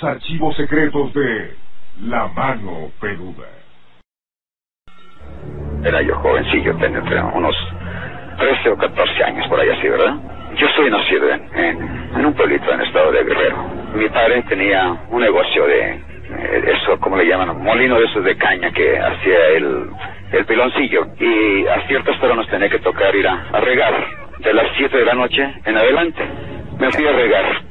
Los archivos secretos de La Mano Peluda. Era yo jovencillo, tenía unos 13 o 14 años, por ahí así, ¿verdad? Yo soy nacido en, en, un pueblito en el estado de Guerrero. Mi padre tenía un negocio de, eh, eso, como le llaman, molino de esos de caña que hacía el, el piloncillo. Y a ciertas horas nos tenía que tocar ir a, a regar. De las 7 de la noche en adelante. Me fui a regar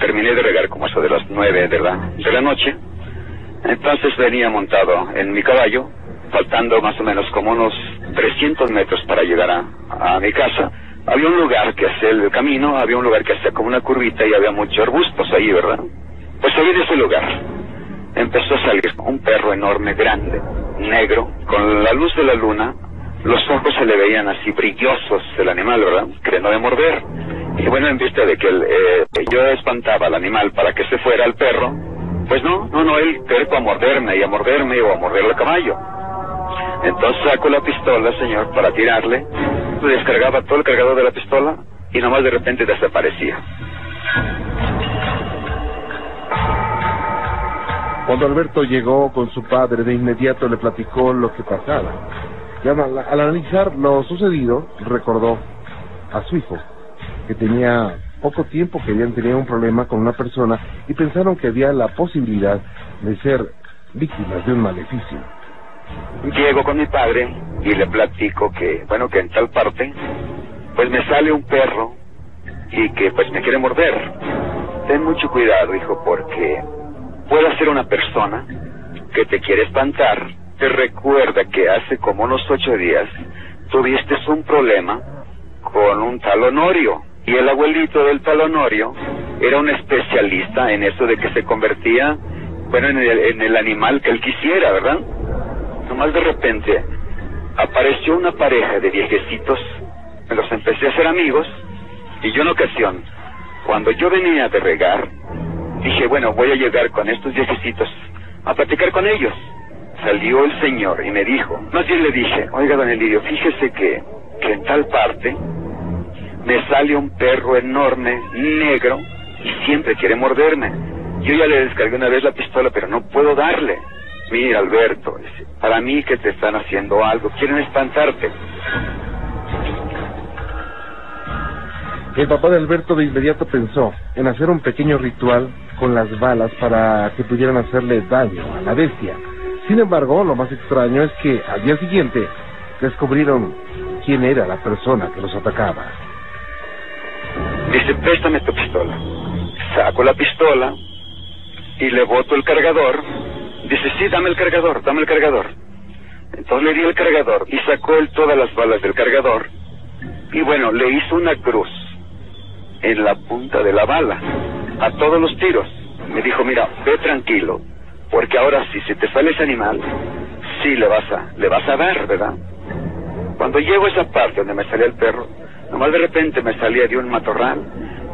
terminé de regar como eso de las nueve de la, de la noche. Entonces venía montado en mi caballo, faltando más o menos como unos 300 metros para llegar a, mi casa. Había un lugar que hacía el camino, había un lugar que hacía como una curvita y había muchos arbustos ahí, ¿verdad? Pues ahí en ese lugar empezó a salir un perro enorme, grande, negro, con la luz de la luna, los ojos se le veían así brillosos el animal, ¿verdad? Queriendo de morder. Y bueno, en vista de que eh, yo espantaba al animal para que se fuera al perro, pues no, no, no, él terco a morderme y a morderme o a morder al caballo. Entonces saco la pistola, señor, para tirarle, descargaba todo el cargador de la pistola y nomás de repente desaparecía. Cuando Alberto llegó con su padre, de inmediato le platicó lo que pasaba. Y al analizar lo sucedido, recordó a su hijo, que tenía poco tiempo que habían tenido un problema con una persona y pensaron que había la posibilidad de ser víctimas de un maleficio. Llego con mi padre y le platico que, bueno, que en tal parte, pues me sale un perro y que pues me quiere morder. Ten mucho cuidado, hijo, porque puede ser una persona que te quiere espantar. Te recuerda que hace como unos ocho días tuviste un problema con un tal Honorio y el abuelito del talonorio era un especialista en eso de que se convertía, bueno, en el, en el animal que él quisiera, ¿verdad? Nomás de repente apareció una pareja de viejecitos, me los empecé a hacer amigos, y yo en ocasión, cuando yo venía de regar, dije, bueno, voy a llegar con estos viejecitos a platicar con ellos. Salió el señor y me dijo, más bien le dije, oiga, don Elidio, fíjese que, que en tal parte me sale un perro enorme, negro, y siempre quiere morderme. Yo ya le descargué una vez la pistola, pero no puedo darle. Mira, Alberto, para mí que te están haciendo algo, quieren espantarte. El papá de Alberto de inmediato pensó en hacer un pequeño ritual con las balas para que pudieran hacerle daño a la bestia. Sin embargo, lo más extraño es que al día siguiente descubrieron quién era la persona que los atacaba. Dice, préstame tu pistola. Saco la pistola y le boto el cargador. Dice, sí, dame el cargador, dame el cargador. Entonces le di el cargador y sacó él todas las balas del cargador. Y bueno, le hizo una cruz en la punta de la bala a todos los tiros. Me dijo, mira, ve tranquilo, porque ahora si se te sale ese animal, sí le vas a, le vas a dar, ¿verdad? Cuando llego a esa parte donde me sale el perro, Nomás de repente me salía de un matorral.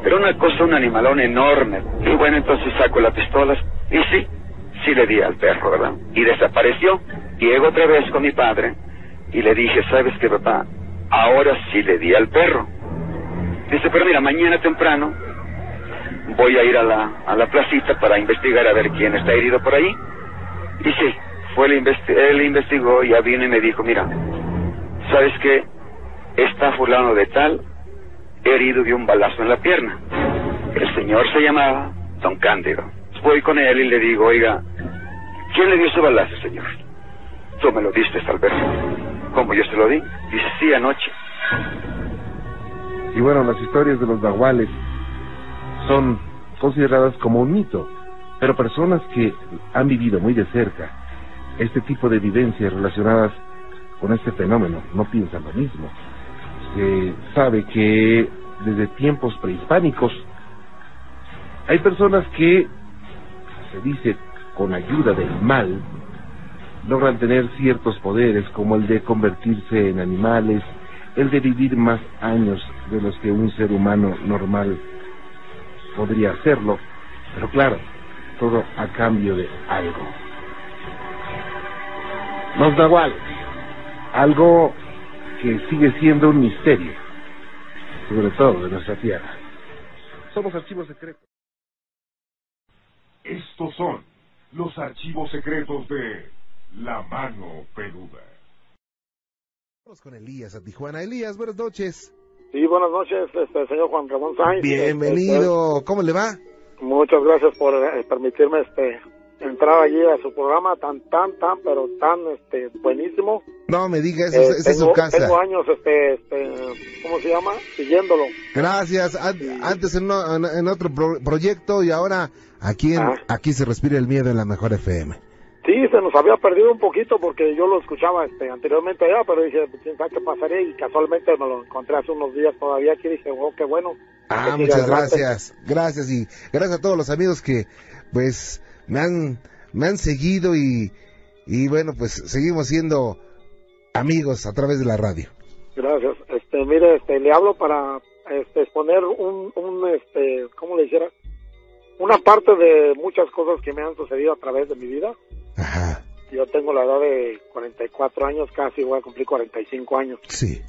Era una cosa, un animalón enorme. Y bueno, entonces saco las pistolas y sí, sí le di al perro, ¿verdad? Y desapareció. Llego otra vez con mi padre y le dije, ¿sabes qué, papá? Ahora sí le di al perro. Dice, pero mira, mañana temprano voy a ir a la, a la placita para investigar a ver quién está herido por ahí. Y sí, fue el él investigó ya vino y me dijo, mira, ¿sabes qué? Está fulano de tal herido de un balazo en la pierna. El señor se llamaba Don Cándido. Voy con él y le digo, oiga, ¿quién le dio ese balazo, señor? Tú me lo diste, Alberto. ¿Cómo yo se lo di? Dice, sí, anoche. Y bueno, las historias de los nahuales son consideradas como un mito, pero personas que han vivido muy de cerca este tipo de vivencias relacionadas con este fenómeno no piensan lo mismo sabe que desde tiempos prehispánicos hay personas que, se dice, con ayuda del mal, logran tener ciertos poderes como el de convertirse en animales, el de vivir más años de los que un ser humano normal podría hacerlo, pero claro, todo a cambio de algo. Los nahuales, algo que sigue siendo un misterio, sobre todo de nuestra tierra. Somos archivos secretos. Estos son los archivos secretos de La Mano Peluda. Vamos con Elías a Tijuana. Elías, buenas noches. Sí, buenas noches, este, señor Juan Ramón Sáenz. Bienvenido. ¿Cómo le va? Muchas gracias por eh, permitirme este entrar allí a su programa tan, tan, tan, pero tan este, buenísimo. No me diga eso, Eh, esa es su casa. Tengo años, este, este, ¿cómo se llama? Siguiéndolo. Gracias. An- Antes en, otro pro- proyecto y ahora aquí en, Ah. aquí se respira el miedo en la mejor FM. Sí, se nos había perdido un poquito porque yo lo escuchaba este, anteriormente allá, pero dije, pues, quién sabe qué pasaría y casualmente me lo encontré hace unos días todavía aquí y dije, oh, qué bueno. Ah, muchas adelante. gracias. Gracias y gracias a todos los amigos que pues me han me han seguido y y bueno, pues seguimos siendo amigos a través de la radio. Gracias. Este, mire, este, le hablo para este, exponer un, un, este, ¿cómo le dijera? Una parte de muchas cosas que me han sucedido a través de mi vida. Ajá. Yo tengo la edad de 44 años, casi voy a cumplir 45 años. Sí.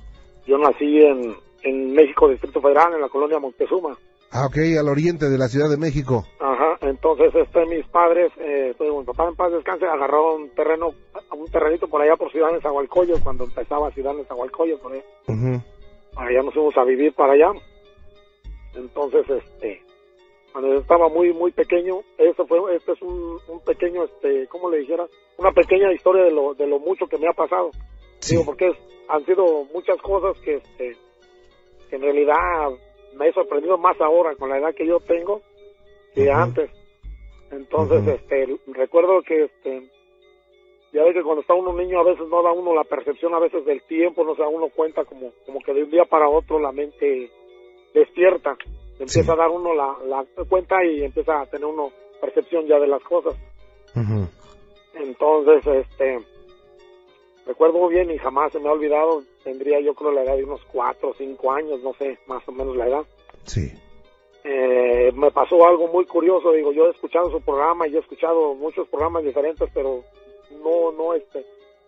Yo nací en, en México, Distrito Federal, en la colonia Montezuma. Ah, ok, al oriente de la Ciudad de México. Ajá, entonces este, mis padres, eh, pues, mi papá en paz descanse, agarraron un terreno, un terrenito por allá por Ciudad de Zahualcoyo, cuando empezaba Ciudad de Zahualcoyo, por ahí. Ujú. allá nos fuimos a vivir para allá. Entonces, este, cuando yo estaba muy, muy pequeño, eso fue, este es un, un pequeño, este, ¿cómo le dijera? Una pequeña historia de lo, de lo mucho que me ha pasado. Sí. Digo, porque es- han sido muchas cosas que, este, que en realidad me he sorprendido más ahora con la edad que yo tengo que antes. Entonces, este, recuerdo que, este, ya ve que cuando está uno niño a veces no da uno la percepción a veces del tiempo, no se da uno cuenta como, como que de un día para otro la mente despierta, empieza Sí. a dar uno la, la cuenta y empieza a tener uno percepción ya de las cosas. Entonces, este, recuerdo muy bien y jamás se me ha olvidado, tendría yo creo la edad de unos cuatro o cinco años, no sé, más o menos la edad. Sí. Eh, me pasó algo muy curioso, digo, yo he escuchado su programa y he escuchado muchos programas diferentes, pero no, no, este,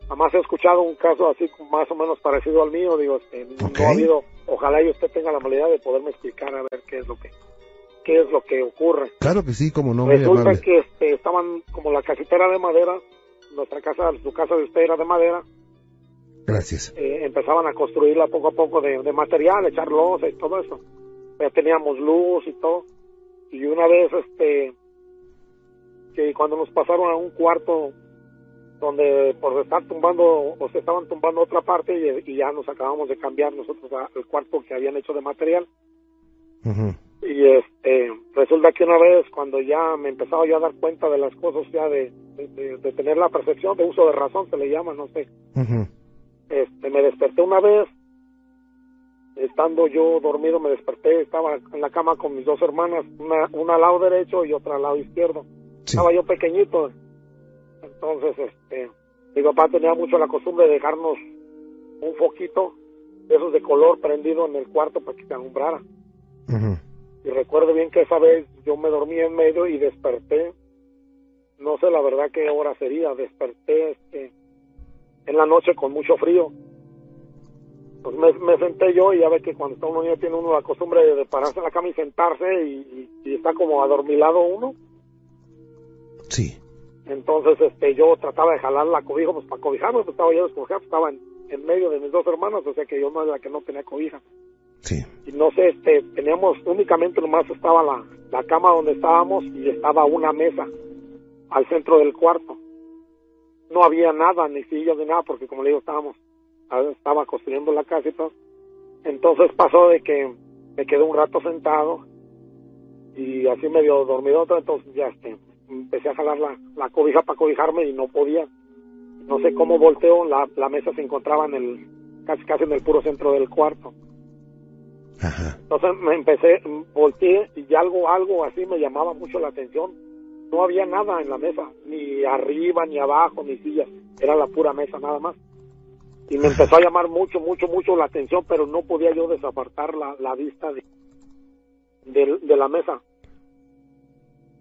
jamás he escuchado un caso así más o menos parecido al mío, digo, este, Ok. no ha habido, ojalá y usted tenga la amabilidad de poderme explicar a ver qué es lo que, qué es lo que ocurre. Claro que sí, como no, Resulta que este, estaban como la casita era de madera, nuestra casa, su casa de usted era de madera, Gracias. eh, empezaban a construirla poco a poco de, de material, echar losa y todo eso. Ya teníamos luz y todo. Y una vez, este, que cuando nos pasaron a un cuarto donde por estar tumbando, o se estaban tumbando otra parte y, y ya nos acabamos de cambiar nosotros al cuarto que habían hecho de material. Y este, resulta que una vez cuando ya me empezaba yo a dar cuenta de las cosas ya de, de, de tener la percepción de uso de razón se le llama, no sé, Ujú. Este, me desperté una vez, estando yo dormido me desperté, estaba en la cama con mis dos hermanas, una, una al lado derecho y otra al lado izquierdo. Sí. Estaba yo pequeñito, entonces este, mi papá tenía mucho la costumbre de dejarnos un foquito de esos de color prendido en el cuarto para que se alumbrara. Y recuerdo bien que esa vez yo me dormí en medio y desperté, no sé la verdad qué hora sería, desperté este, en la noche con mucho frío. Pues me, me senté yo y ya ve que cuando está uno niño tiene uno la costumbre de, de pararse en la cama y sentarse y, y- y está como adormilado uno. Sí. Entonces este yo trataba de jalar la cobija pues para cobijarme, pues estaba yo descobijado, estaba en, en medio de mis dos hermanos, o sea que yo no era la que no tenía cobija. Sí. y no sé, este, teníamos únicamente nomás estaba la, la cama donde estábamos y estaba una mesa al centro del cuarto. No había nada, ni sillas ni nada, porque como le digo, estábamos, estaba construyendo la casa y todo. Entonces pasó de que me quedé un rato sentado y así medio dormido, entonces ya este, empecé a jalar la, la cobija para cobijarme y no podía. No sé cómo volteo, la, la mesa se encontraba en el, casi casi en el puro centro del cuarto. Ajá. Entonces me empecé, volteé y algo, algo así me llamaba mucho la atención. No había nada en la mesa, ni arriba, ni abajo, ni sillas. Era la pura mesa nada más. Y me empezó a llamar mucho, mucho, mucho la atención, pero no podía yo desapartar la, la vista de, de, de la mesa.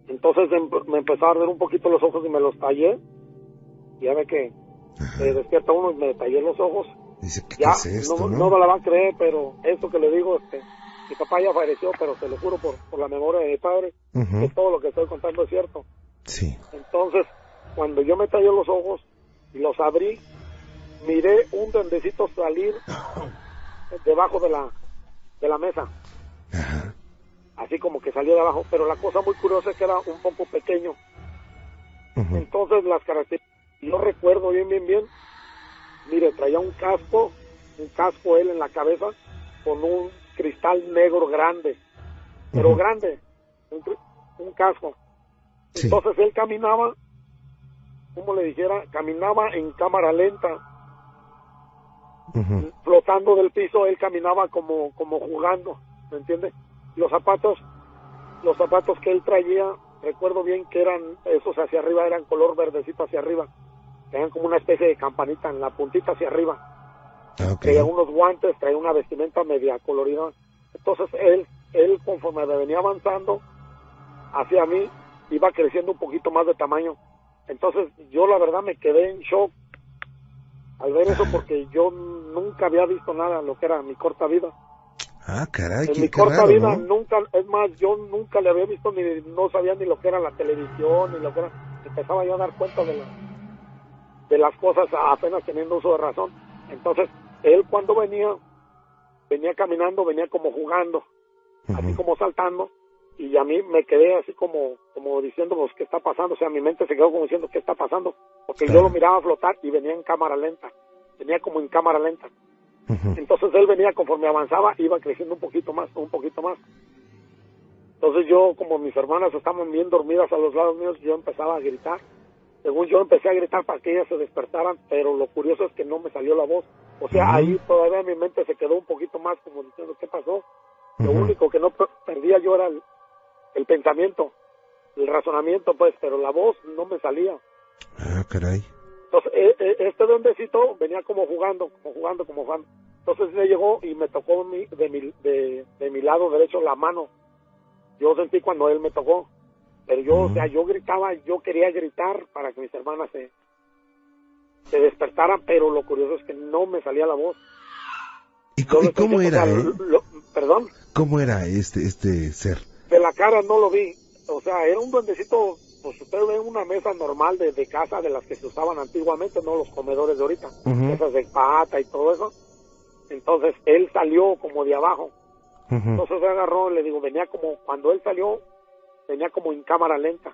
Entonces em- me empezó a arder un poquito los ojos y me los tallé. Y ya ve que se despierta uno y me tallé los ojos Dice, ¿qué, ya es esto, no, no? no me la van a creer, pero eso que le digo, este, Mi papá ya falleció, pero te lo juro por, por la memoria de mi padre, que todo lo que estoy contando es cierto. Sí. Entonces, cuando yo me tallé los ojos y los abrí, miré un duendecito salir debajo de la, de la mesa, Ajá. así como que salió de abajo, pero la cosa muy curiosa es que era un poco pequeño. Entonces las características, yo recuerdo bien, bien, bien, mire, traía un casco, un casco él en la cabeza, con un cristal negro grande, pero grande, un, casco. Sí. Entonces él caminaba, como le dijera, caminaba en cámara lenta, flotando del piso, él caminaba como, como jugando, ¿me entiende? Los zapatos, los zapatos que él traía, recuerdo bien que eran, esos hacia arriba eran color verdecito hacia arriba, tenían como una especie de campanita en la puntita hacia arriba, Ah, traía unos guantes, traía una vestimenta media colorida, entonces él, él conforme me venía avanzando hacia mí, iba creciendo un poquito más de tamaño, entonces yo la verdad me quedé en shock al ver eso porque yo nunca había visto nada lo que era mi corta vida. Ah, caray, en mi corta raro, vida ¿no? nunca, es más, yo nunca le había visto ni no sabía ni lo que era la televisión ni lo que era, empezaba yo a dar cuenta de, la- de las cosas apenas teniendo uso de razón. Entonces, él cuando venía, venía caminando, venía como jugando, así como saltando, y a mí me quedé así como, como diciendo, pues, ¿qué está pasando? O sea, mi mente se quedó como diciendo, ¿qué está pasando? Porque yo lo miraba flotar y venía en cámara lenta, venía como en cámara lenta. Entonces él venía conforme avanzaba, iba creciendo un poquito más, un poquito más. Entonces yo, como mis hermanas estaban bien dormidas a los lados míos, yo empezaba a gritar. Según yo empecé a gritar para que ellas se despertaran, pero lo curioso es que no me salió la voz. O sea, ahí todavía mi mente se quedó un poquito más como diciendo, ¿qué pasó? Lo único que no per- perdía yo era el, el pensamiento, el razonamiento, pues, pero la voz no me salía. Ah, caray. Entonces, e- e- este duendecito venía como jugando, como jugando, como jugando. Entonces me llegó y me tocó mi- de, mi, de, de mi lado derecho la mano. Yo sentí cuando él me tocó. Pero yo, o sea, yo gritaba, yo quería gritar para que mis hermanas se, se despertaran, pero lo curioso es que no me salía la voz. ¿Y, cómo era, eh? lo- perdón, ¿Cómo era este, este ser? de la cara no lo vi. O sea, era un duendecito, pues usted ve una mesa normal de, de casa de las que se usaban antiguamente, no los comedores de ahorita, esas de pata y todo eso. Entonces él salió como de abajo. Ujú. Entonces me agarró, le digo, venía como, cuando él salió, venía como en cámara lenta,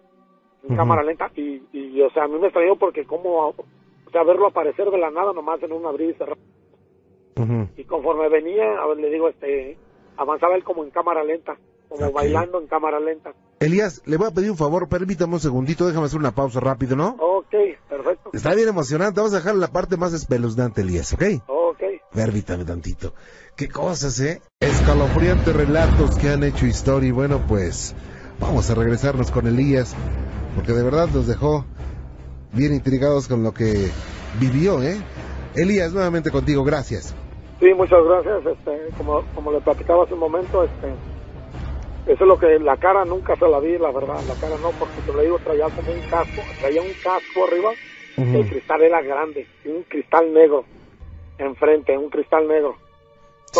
en cámara lenta, y, y, o sea, a mí me extrañó porque como, o sea, verlo aparecer de la nada nomás en un abrir y cerrar. Y conforme venía, a ver, le digo, este, avanzaba él como en cámara lenta, como bailando en cámara lenta. Elías, le voy a pedir un favor, permítame un segundito, déjame hacer una pausa rápido, ¿no? Ok, perfecto. Está bien emocionante, vamos a dejar la parte más espeluznante, Elías, ¿ok? Ok. Permítame tantito. Qué cosas, ¿eh? Escalofriantes relatos que han hecho historia y bueno, pues vamos a regresarnos con Elías, porque de verdad nos dejó bien intrigados con lo que vivió, ¿eh? Elías, nuevamente contigo, gracias. Sí, muchas gracias. Este, como, como le platicaba hace un momento, este, eso es lo que la cara nunca se la vi, la verdad, la cara no, porque te lo digo, traía como un casco, traía un casco arriba, el cristal era grande, y un cristal negro enfrente, un cristal negro.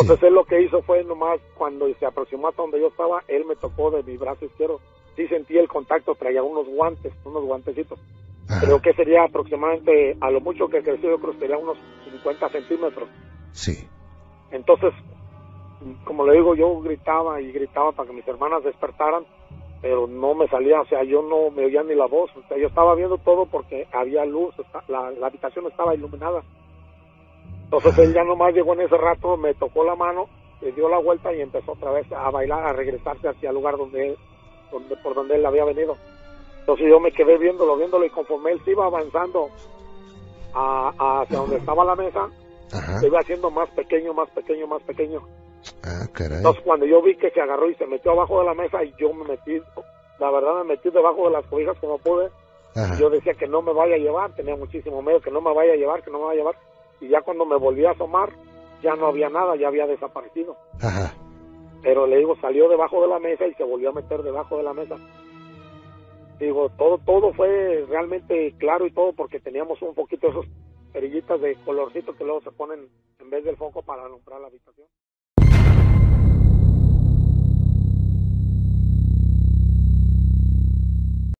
Entonces él lo que hizo fue nomás cuando se aproximó hasta donde yo estaba, él me tocó de mi brazo izquierdo. Sí sentí el contacto, traía unos guantes, unos guantecitos. Ajá. Creo que sería aproximadamente, a lo mucho que creció, yo creo que sería unos 50 centímetros. Sí. Entonces, como le digo, yo gritaba y gritaba para que mis hermanas despertaran, pero no me salía, o sea, yo no me oía ni la voz, o sea, yo estaba viendo todo porque había luz, la habitación estaba iluminada. Entonces él ya nomás llegó en ese rato, me tocó la mano, le dio la vuelta y empezó otra vez a bailar, a regresarse hacia el lugar donde él, donde, por donde él había venido. Entonces yo me quedé viéndolo, viéndolo y conforme él se iba avanzando a- hacia donde estaba la mesa, Ajá. se iba haciendo más pequeño, más pequeño, más pequeño. Ah, caray. Entonces cuando yo vi que se agarró y se metió abajo de la mesa y yo me metí, la verdad me metí debajo de las cobijas como pude, Ajá. yo decía que no me vaya a llevar, tenía muchísimo miedo, que no me vaya a llevar, que no me vaya a llevar. Y ya cuando me volví a asomar, ya no había nada, ya había desaparecido. Ajá. Pero le digo, salió debajo de la mesa y se volvió a meter debajo de la mesa. Digo, todo todo fue realmente claro y todo porque teníamos un poquito esos perillitas de colorcito que luego se ponen en vez del foco para alumbrar la habitación.